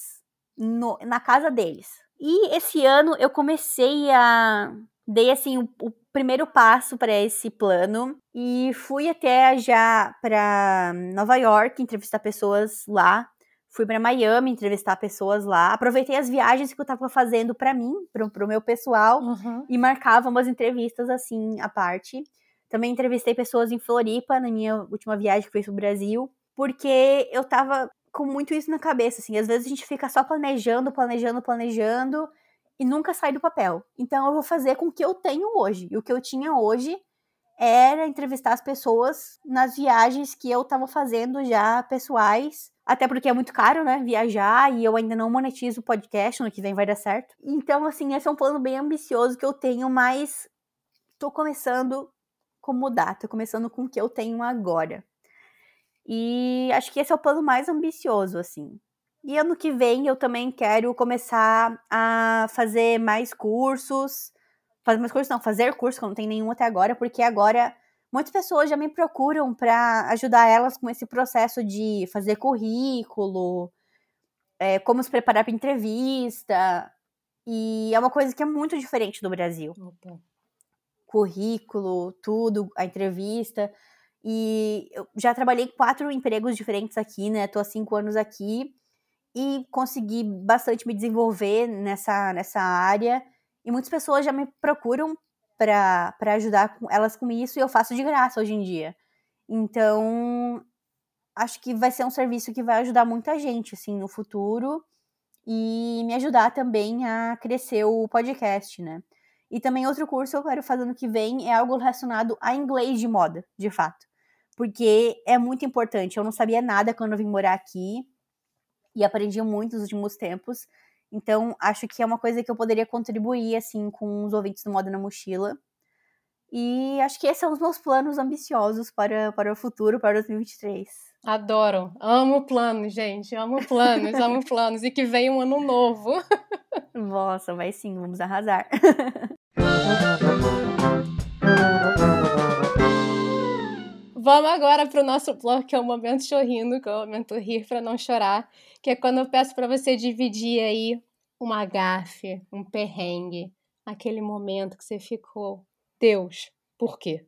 no, na casa deles. E esse ano eu comecei a. Dei assim o, o primeiro passo para esse plano e fui até já para Nova York entrevistar pessoas lá. Fui para Miami entrevistar pessoas lá. Aproveitei as viagens que eu estava fazendo para mim, para o meu pessoal, uhum. e marcava umas entrevistas assim à parte. Também entrevistei pessoas em Floripa na minha última viagem que foi para o Brasil, porque eu tava com muito isso na cabeça, assim. Às vezes a gente fica só planejando, planejando, planejando, e nunca sai do papel. Então eu vou fazer com o que eu tenho hoje. E o que eu tinha hoje era entrevistar as pessoas nas viagens que eu estava fazendo já pessoais. Até porque é muito caro, né? Viajar e eu ainda não monetizo o podcast, no que vem vai dar certo. Então, assim, esse é um plano bem ambicioso que eu tenho, mas tô começando com mudar, tô começando com o que eu tenho agora. E acho que esse é o plano mais ambicioso, assim. E ano que vem eu também quero começar a fazer mais cursos. Fazer mais cursos, não, fazer curso, que eu não tenho nenhum até agora, porque agora muitas pessoas já me procuram para ajudar elas com esse processo de fazer currículo, é, como se preparar para entrevista. E é uma coisa que é muito diferente do Brasil. Currículo, tudo, a entrevista. E eu já trabalhei quatro empregos diferentes aqui, né? Tô há cinco anos aqui e consegui bastante me desenvolver nessa, nessa área. E muitas pessoas já me procuram para ajudar com, elas com isso e eu faço de graça hoje em dia. Então, acho que vai ser um serviço que vai ajudar muita gente assim no futuro e me ajudar também a crescer o podcast, né? E também outro curso que eu quero fazer no que vem é algo relacionado a inglês de moda, de fato. Porque é muito importante. Eu não sabia nada quando eu vim morar aqui e aprendi muito nos últimos tempos. Então, acho que é uma coisa que eu poderia contribuir, assim, com os ouvintes do Moda na Mochila. E acho que esses são os meus planos ambiciosos para, para o futuro, para 2023. Adoro. Amo planos, gente. Amo planos, amo planos. E que venha um ano novo. Nossa, vai sim, vamos arrasar. Vamos agora para o nosso bloco, que é o momento chorrindo, que é o momento rir para não chorar, que é quando eu peço para você dividir aí uma gafe, um perrengue, aquele momento que você ficou, Deus, por quê?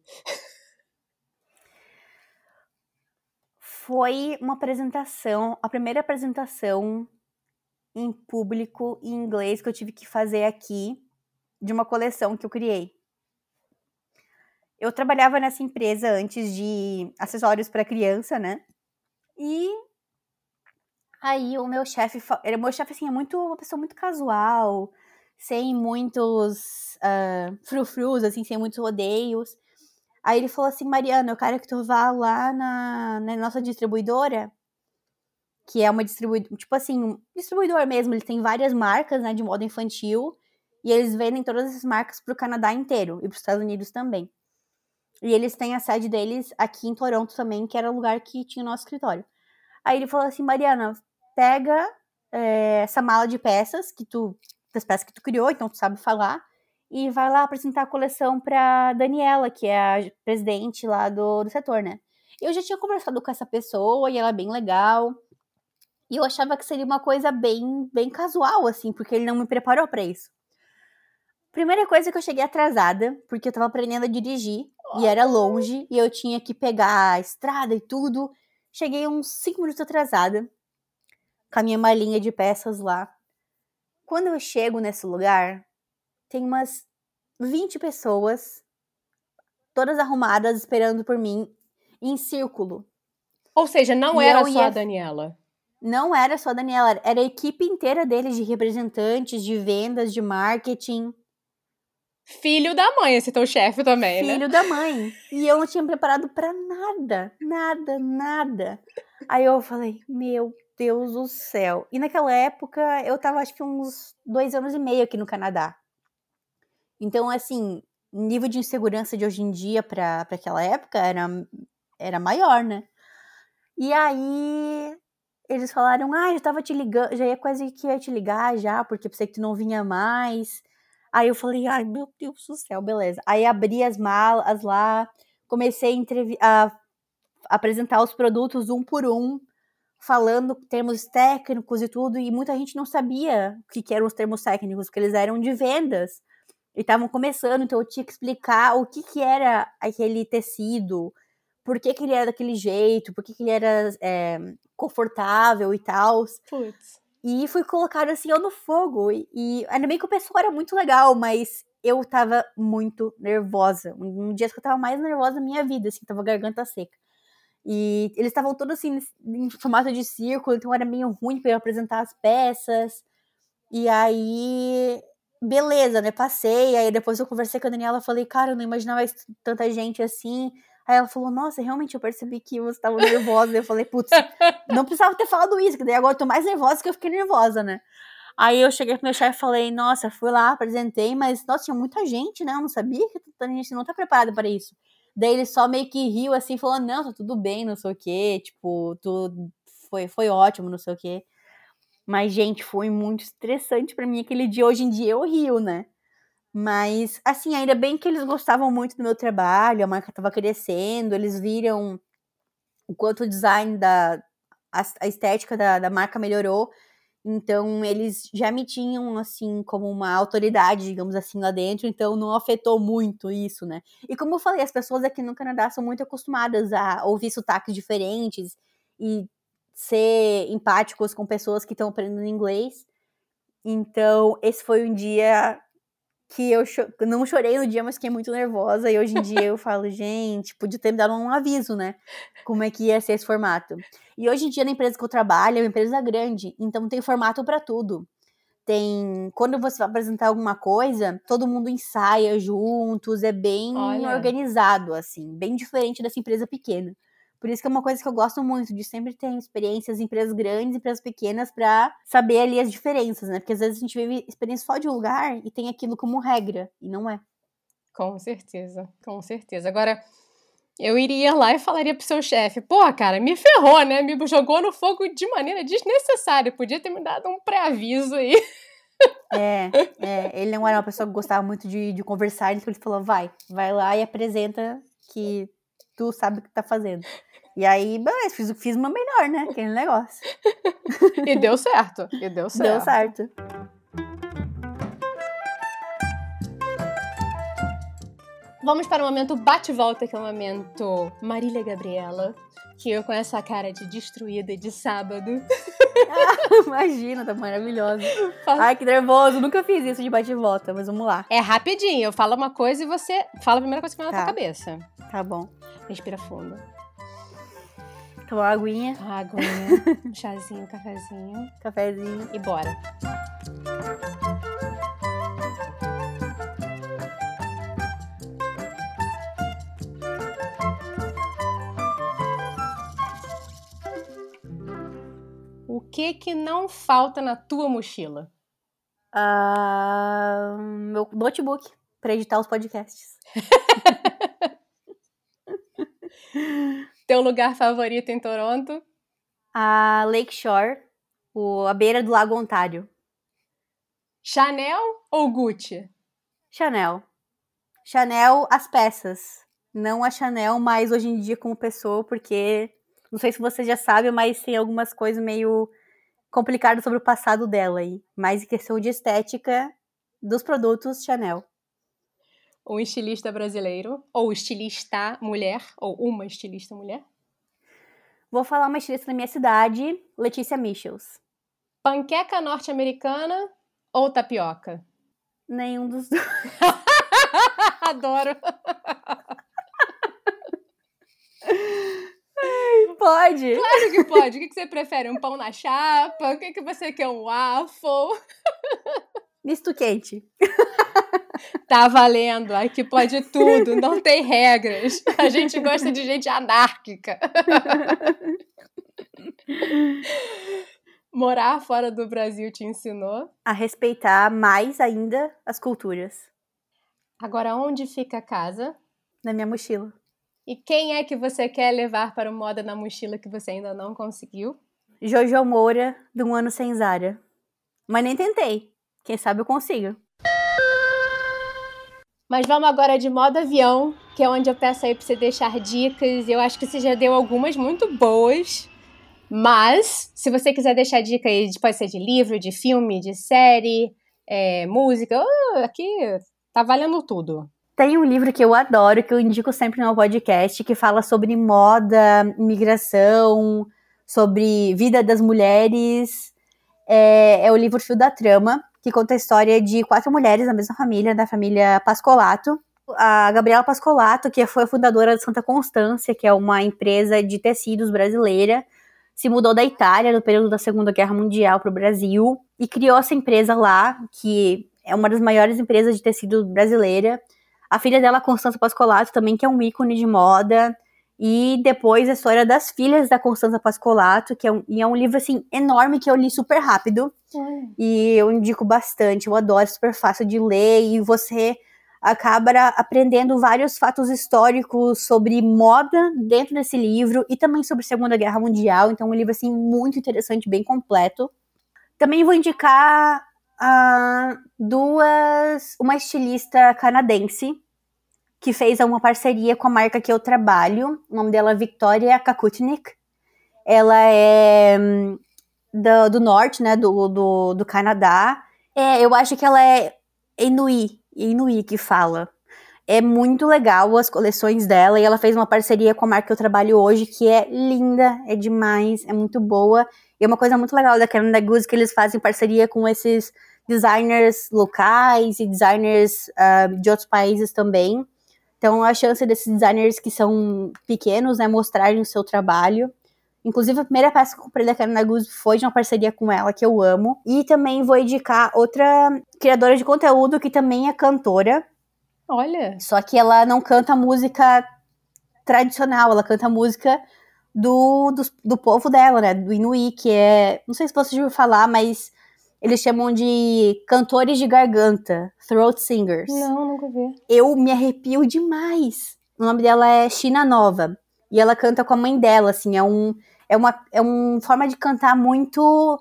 Foi uma apresentação, a primeira apresentação em público em inglês que eu tive que fazer aqui de uma coleção que eu criei. Eu trabalhava nessa empresa antes de acessórios para criança, né? E aí o meu chefe, o meu chefe assim é muito uma pessoa muito casual, sem muitos uh, frufrus, assim, sem muitos rodeios. Aí ele falou assim, Mariana, eu quero que tu vá lá na, na nossa distribuidora, que é uma distribuidora, tipo assim, um distribuidor mesmo, ele tem várias marcas, né, de moda infantil, E eles vendem todas essas marcas para o Canadá inteiro e para os Estados Unidos também. E eles têm a sede deles aqui em Toronto também, que era o lugar que tinha o nosso escritório. Aí ele falou assim, Mariana, pega é, essa mala de peças que tu das peças que tu criou, então tu sabe falar, e vai lá apresentar a coleção para Daniela, que é a presidente lá do, do setor, né? Eu já tinha conversado com essa pessoa e ela é bem legal. E eu achava que seria uma coisa bem, bem casual, assim, porque ele não me preparou para isso. Primeira coisa que eu cheguei atrasada, porque eu tava aprendendo a dirigir e era longe e eu tinha que pegar a estrada e tudo. Cheguei uns 5 minutos atrasada com a minha malinha de peças lá. Quando eu chego nesse lugar, tem umas 20 pessoas, todas arrumadas, esperando por mim, em círculo. Ou seja, não e era só ia... a Daniela. Não era só a Daniela, era a equipe inteira deles de representantes, de vendas, de marketing. Filho da mãe, esse teu chefe também, Filho né? Filho da mãe. E eu não tinha preparado para nada, nada, nada. Aí eu falei, meu Deus do céu. E naquela época eu tava acho que uns dois anos e meio aqui no Canadá. Então, assim, nível de insegurança de hoje em dia para aquela época era, era maior, né? E aí eles falaram, ah, já tava te ligando, já ia quase que ia te ligar já, porque pensei que tu não vinha mais. Aí eu falei, ai, meu Deus do céu, beleza. Aí abri as malas lá, comecei a, a apresentar os produtos um por um, falando termos técnicos e tudo, e muita gente não sabia o que, que eram os termos técnicos, porque eles eram de vendas e estavam começando, então eu tinha que explicar o que, que era aquele tecido, por que, que ele era daquele jeito, por que, que ele era é, confortável e tal. E fui colocado assim, eu no fogo. E, e ainda bem que o pessoal era muito legal, mas eu tava muito nervosa. Um, um dia que eu tava mais nervosa da minha vida, assim, tava garganta seca. E eles estavam todos assim, em formato de círculo, então era meio ruim para eu apresentar as peças. E aí, beleza, né? Passei. Aí depois eu conversei com a Daniela, falei, cara, eu não imaginava tanta gente assim. Aí ela falou, nossa, realmente eu percebi que você estava nervosa. eu falei, putz, não precisava ter falado isso, que daí agora eu tô mais nervosa que eu fiquei nervosa, né? Aí eu cheguei pro meu chefe e falei, nossa, fui lá, apresentei, mas, nossa, tinha muita gente, né? Eu não sabia que a gente não tá preparada para isso. Daí ele só meio que riu assim, falou: Não, tá tudo bem, não sei o quê. Tipo, tudo foi, foi ótimo, não sei o quê. Mas, gente, foi muito estressante para mim aquele dia. Hoje em dia eu rio, né? Mas, assim, ainda bem que eles gostavam muito do meu trabalho, a marca tava crescendo, eles viram o quanto o design da. a, a estética da, da marca melhorou. Então, eles já me tinham, assim, como uma autoridade, digamos assim, lá dentro, então não afetou muito isso, né? E como eu falei, as pessoas aqui no Canadá são muito acostumadas a ouvir sotaques diferentes e ser empáticos com pessoas que estão aprendendo inglês. Então, esse foi um dia que eu cho não chorei no dia, mas fiquei muito nervosa. E hoje em dia eu falo, gente, podia ter me dado um aviso, né? Como é que ia ser esse formato. E hoje em dia, na empresa que eu trabalho, é uma empresa grande, então tem formato para tudo. Tem. Quando você vai apresentar alguma coisa, todo mundo ensaia juntos, é bem Olha. organizado, assim, bem diferente dessa empresa pequena. Por isso que é uma coisa que eu gosto muito, de sempre ter experiências em empresas grandes e empresas pequenas para saber ali as diferenças, né? Porque às vezes a gente vive experiência só de um lugar e tem aquilo como regra, e não é. Com certeza, com certeza. Agora, eu iria lá e falaria pro seu chefe, pô, cara, me ferrou, né? Me jogou no fogo de maneira desnecessária. Podia ter me dado um pré-aviso aí. É, é, ele não era uma pessoa que gostava muito de, de conversar, então ele falou, vai, vai lá e apresenta que tu sabe o que tá fazendo. E aí, beleza, fiz, fiz uma melhor, né? Aquele negócio. E deu certo. E deu certo. Deu certo. Vamos para o momento bate-volta, que é o momento Marília Gabriela. Que eu com essa cara de destruída de sábado. Ah, imagina, tá maravilhosa. Ai, que nervoso. Nunca fiz isso de bate-volta, mas vamos lá. É rapidinho. Eu falo uma coisa e você fala a primeira coisa que vem na tá. tua cabeça. Tá bom. Respira fundo. Tomar uma aguinha. Uma aguinha. um chazinho, um cafezinho. Cafezinho. E bora. Que que não falta na tua mochila? Uh, meu notebook para editar os podcasts. Teu lugar favorito em Toronto? A Lakeshore, o, a beira do Lago Ontário. Chanel ou Gucci? Chanel. Chanel, as peças. Não a Chanel mais hoje em dia como pessoa, porque não sei se você já sabe, mas tem algumas coisas meio complicadas sobre o passado dela aí. Mas em questão de estética dos produtos Chanel. Um estilista brasileiro, ou estilista mulher, ou uma estilista mulher? Vou falar uma estilista da minha cidade, Letícia Michels. Panqueca norte-americana ou tapioca? Nenhum dos dois. Adoro. Pode. Claro que pode. O que você prefere? Um pão na chapa? O que você quer? Um waffle? Misto quente. Tá valendo. Aqui pode tudo. Não tem regras. A gente gosta de gente anárquica. Morar fora do Brasil te ensinou? A respeitar mais ainda as culturas. Agora, onde fica a casa? Na minha mochila. E quem é que você quer levar para o Moda na Mochila que você ainda não conseguiu? Jojo Moura, de um ano sem Zara. Mas nem tentei. Quem sabe eu consigo. Mas vamos agora de modo avião, que é onde eu peço aí para você deixar dicas. Eu acho que você já deu algumas muito boas. Mas, se você quiser deixar dica aí, pode ser de livro, de filme, de série, é, música, aqui tá valendo tudo. Tem um livro que eu adoro, que eu indico sempre no meu podcast, que fala sobre moda, imigração, sobre vida das mulheres. É, é o livro Fio da Trama, que conta a história de quatro mulheres da mesma família, da família Pascolato. A Gabriela Pascolato, que foi a fundadora da Santa Constância, que é uma empresa de tecidos brasileira, se mudou da Itália no período da Segunda Guerra Mundial para o Brasil e criou essa empresa lá, que é uma das maiores empresas de tecido brasileira. A filha dela, Constança Pascolato, também, que é um ícone de moda. E depois a história das filhas da Constança Pascolato, que é um, é um livro, assim, enorme que eu li super rápido. E eu indico bastante, eu adoro, é super fácil de ler. E você acaba aprendendo vários fatos históricos sobre moda dentro desse livro e também sobre a Segunda Guerra Mundial. Então, é um livro assim muito interessante, bem completo. Também vou indicar uh, duas, uma estilista canadense que fez uma parceria com a marca que eu trabalho. O nome dela é Victoria Kakutnik. Ela é hum, do, do norte, né, do, do, do Canadá. É, eu acho que ela é Inuit, Inui que fala. É muito legal as coleções dela e ela fez uma parceria com a marca que eu trabalho hoje, que é linda, é demais, é muito boa. E é uma coisa muito legal da Canada Goose que eles fazem parceria com esses designers locais e designers uh, de outros países também. Então, a chance desses designers que são pequenos, né, mostrarem o seu trabalho. Inclusive, a primeira peça que eu comprei da Canada Goose foi de uma parceria com ela, que eu amo. E também vou indicar outra criadora de conteúdo que também é cantora. Olha! Só que ela não canta música tradicional, ela canta música do, do, do povo dela, né? Do Inuit, que é. Não sei se você já ouviu falar, mas eles chamam de cantores de garganta, throat singers. Não, nunca vi. Eu me arrepio demais. O nome dela é China Nova. E ela canta com a mãe dela, assim, é um é uma, é uma forma de cantar muito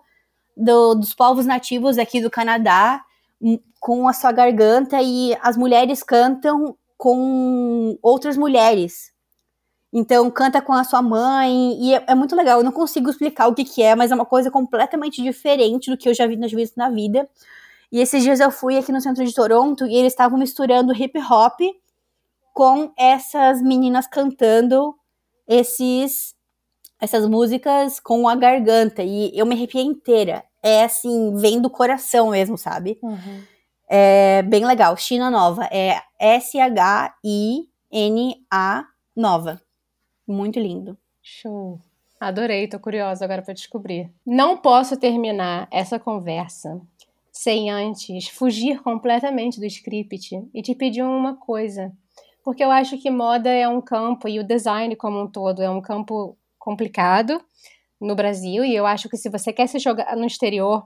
do, dos povos nativos aqui do Canadá, hum, com a sua garganta, e as mulheres cantam com outras mulheres. Então, canta com a sua mãe, e é, é, muito legal. Eu não consigo explicar o que, que é, mas é uma coisa completamente diferente do que eu já vi nas vezes na vida. E esses dias eu fui aqui no centro de Toronto e eles estavam misturando hip hop com essas meninas cantando esses essas músicas com a garganta e eu me arrepiei inteira. É assim, vem do coração mesmo, sabe? Uhum. É bem legal. China Nova. É S-H-I-N-A Nova. Muito lindo. Show. Adorei, tô curiosa agora para descobrir. Não posso terminar essa conversa sem antes fugir completamente do script e te pedir uma coisa. Porque eu acho que moda é um campo e o design como um todo é um campo complicado no Brasil, e eu acho que se você quer se jogar no exterior,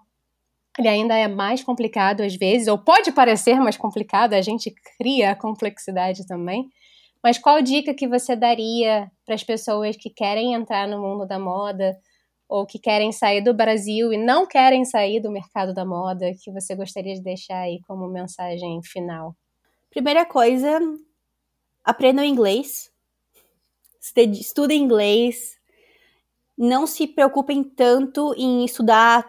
ele ainda é mais complicado às vezes, ou pode parecer mais complicado, a gente cria a complexidade também. Mas qual dica que você daria para as pessoas que querem entrar no mundo da moda ou que querem sair do Brasil e não querem sair do mercado da moda, que você gostaria de deixar aí como mensagem final? Primeira coisa, aprenda inglês. Estudem inglês. Não se preocupem tanto em estudar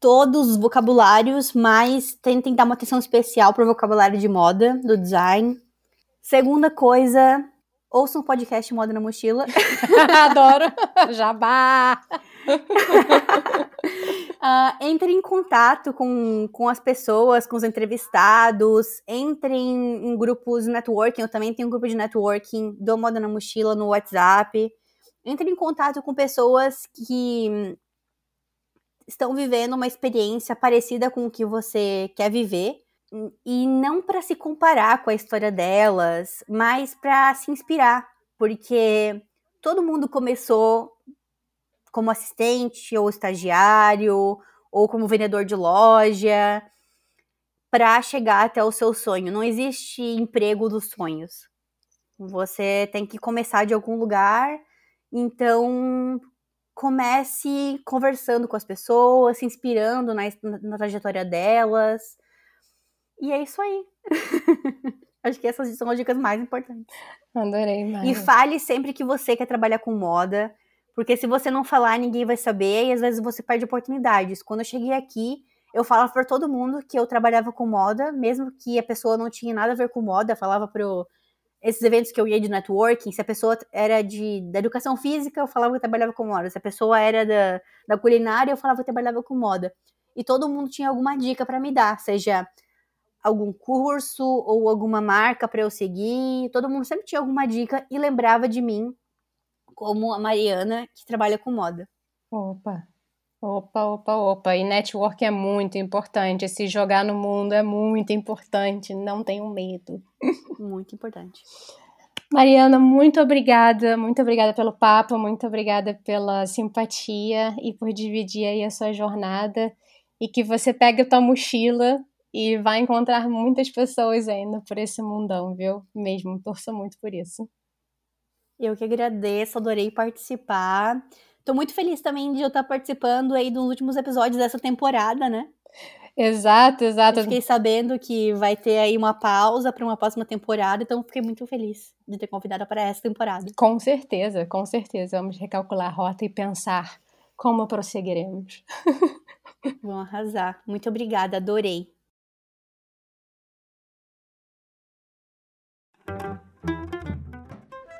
todos os vocabulários, mas tentem dar uma atenção especial para o vocabulário de moda, do design. Segunda coisa, ouçam um podcast Moda na Mochila. Adoro! Jabá! uh, entre em contato com, com as pessoas, com os entrevistados, entre em, em grupos de networking. Eu também tenho um grupo de networking do Moda na Mochila no WhatsApp. Entre em contato com pessoas que estão vivendo uma experiência parecida com o que você quer viver. E não para se comparar com a história delas, mas para se inspirar. Porque todo mundo começou como assistente ou estagiário ou como vendedor de loja para chegar até o seu sonho. Não existe emprego dos sonhos. Você tem que começar de algum lugar. Então, comece conversando com as pessoas, se inspirando na, na, trajetória delas. E é isso aí. Acho que essas são as dicas mais importantes. Adorei, Mari. E fale sempre que você quer trabalhar com moda. Porque se você não falar, ninguém vai saber e às vezes você perde oportunidades. Quando eu cheguei aqui, eu falava para todo mundo que eu trabalhava com moda, mesmo que a pessoa não tinha nada a ver com moda, falava para esses eventos que eu ia de networking, se a pessoa era de, da educação física, eu falava que eu trabalhava com moda. Se a pessoa era da, da culinária, eu falava que eu trabalhava com moda. E todo mundo tinha alguma dica para me dar, seja algum curso ou alguma marca para eu seguir. Todo mundo sempre tinha alguma dica e lembrava de mim como a Mariana, que trabalha com moda. Opa, opa, opa, opa. E network é muito importante. Se jogar no mundo é muito importante. Não tenham medo. Muito importante. Mariana, muito obrigada, muito obrigada pelo papo, muito obrigada pela simpatia e por dividir aí a sua jornada e que você pegue a tua mochila e vai encontrar muitas pessoas ainda por esse mundão, viu? Mesmo, torço muito por isso. Eu que agradeço, adorei participar. Tô muito feliz também de eu estar participando aí dos últimos episódios dessa temporada, né? Exato, exato. Eu fiquei sabendo que vai ter aí uma pausa para uma próxima temporada, então fiquei muito feliz de ter convidado para essa temporada. Com certeza, com certeza. Vamos recalcular a rota e pensar como prosseguiremos. Vamos arrasar. Muito obrigada, adorei.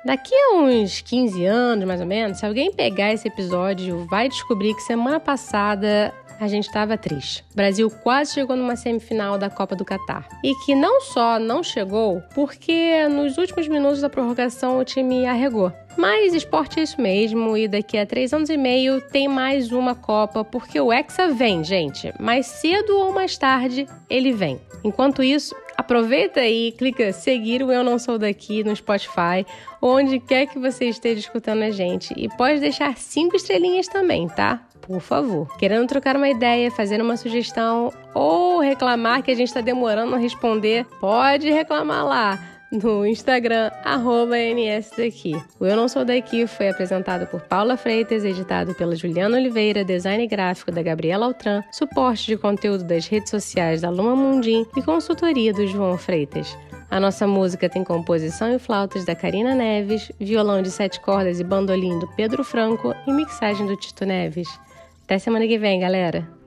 Daqui a uns 15 anos, mais ou menos, se alguém pegar esse episódio, vai descobrir que semana passada a gente estava triste. O Brasil quase chegou numa semifinal da Copa do Catar. E que não só não chegou, porque nos últimos minutos da prorrogação o time arregou. Mas esporte é isso mesmo, e daqui a três anos e meio tem mais uma Copa, porque o Hexa vem, gente. Mais cedo ou mais tarde, ele vem. Enquanto isso, aproveita aí, clica seguir o Eu Não Sou Daqui no Spotify, onde quer que você esteja escutando a gente. E pode deixar cinco estrelinhas também, tá? Por favor. Querendo trocar uma ideia, fazer uma sugestão ou reclamar que a gente está demorando a responder, pode reclamar lá no Instagram, arroba NSDaqui. O Eu Não Sou Daqui foi apresentado por Paula Freitas, editado pela Juliana Oliveira, design gráfico da Gabriela Altran, suporte de conteúdo das redes sociais da Luma Mundim e consultoria do João Freitas. A nossa música tem composição e flautas da Karina Neves, violão de sete cordas e bandolim do Pedro Franco e mixagem do Tito Neves. Até semana que vem, galera!